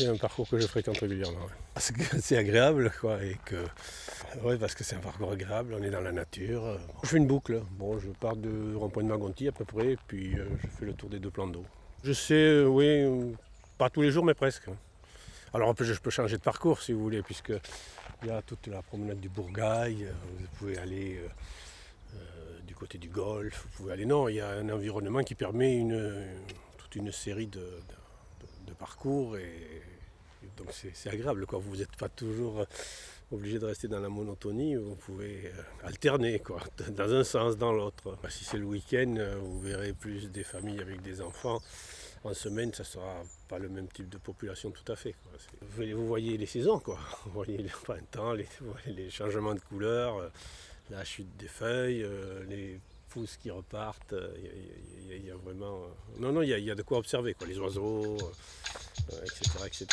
c'est un parcours que je fréquente régulièrement. Parce que c'est agréable, quoi, et que. Parce que c'est un parcours agréable, on est dans la nature. Je fais une boucle. Bon, je pars de rond-point de Magonti à peu près, puis euh, je fais le tour des deux plans d'eau. Je sais, euh, oui, pas tous les jours, mais presque. Alors je peux changer de parcours si vous voulez, puisque il y a toute la promenade du Bourgail, vous pouvez aller du côté du golfe, vous pouvez aller. Non, il y a un environnement qui permet une, toute une série de parcours c'est agréable. Quoi. Vous n'êtes pas toujours obligé de rester dans la monotonie, vous pouvez euh, alterner quoi, dans un sens, dans l'autre. Bah, si c'est le week-end, euh, vous verrez plus des familles avec des enfants. En semaine, ça ne sera pas le même type de population tout à fait. Vous voyez les saisons, quoi. vous voyez les printemps, les, changements de couleurs, euh, la chute des feuilles, les pousses qui repartent. Il y, a vraiment. Non, non, il y, a de quoi observer, quoi. Les oiseaux, etc., etc.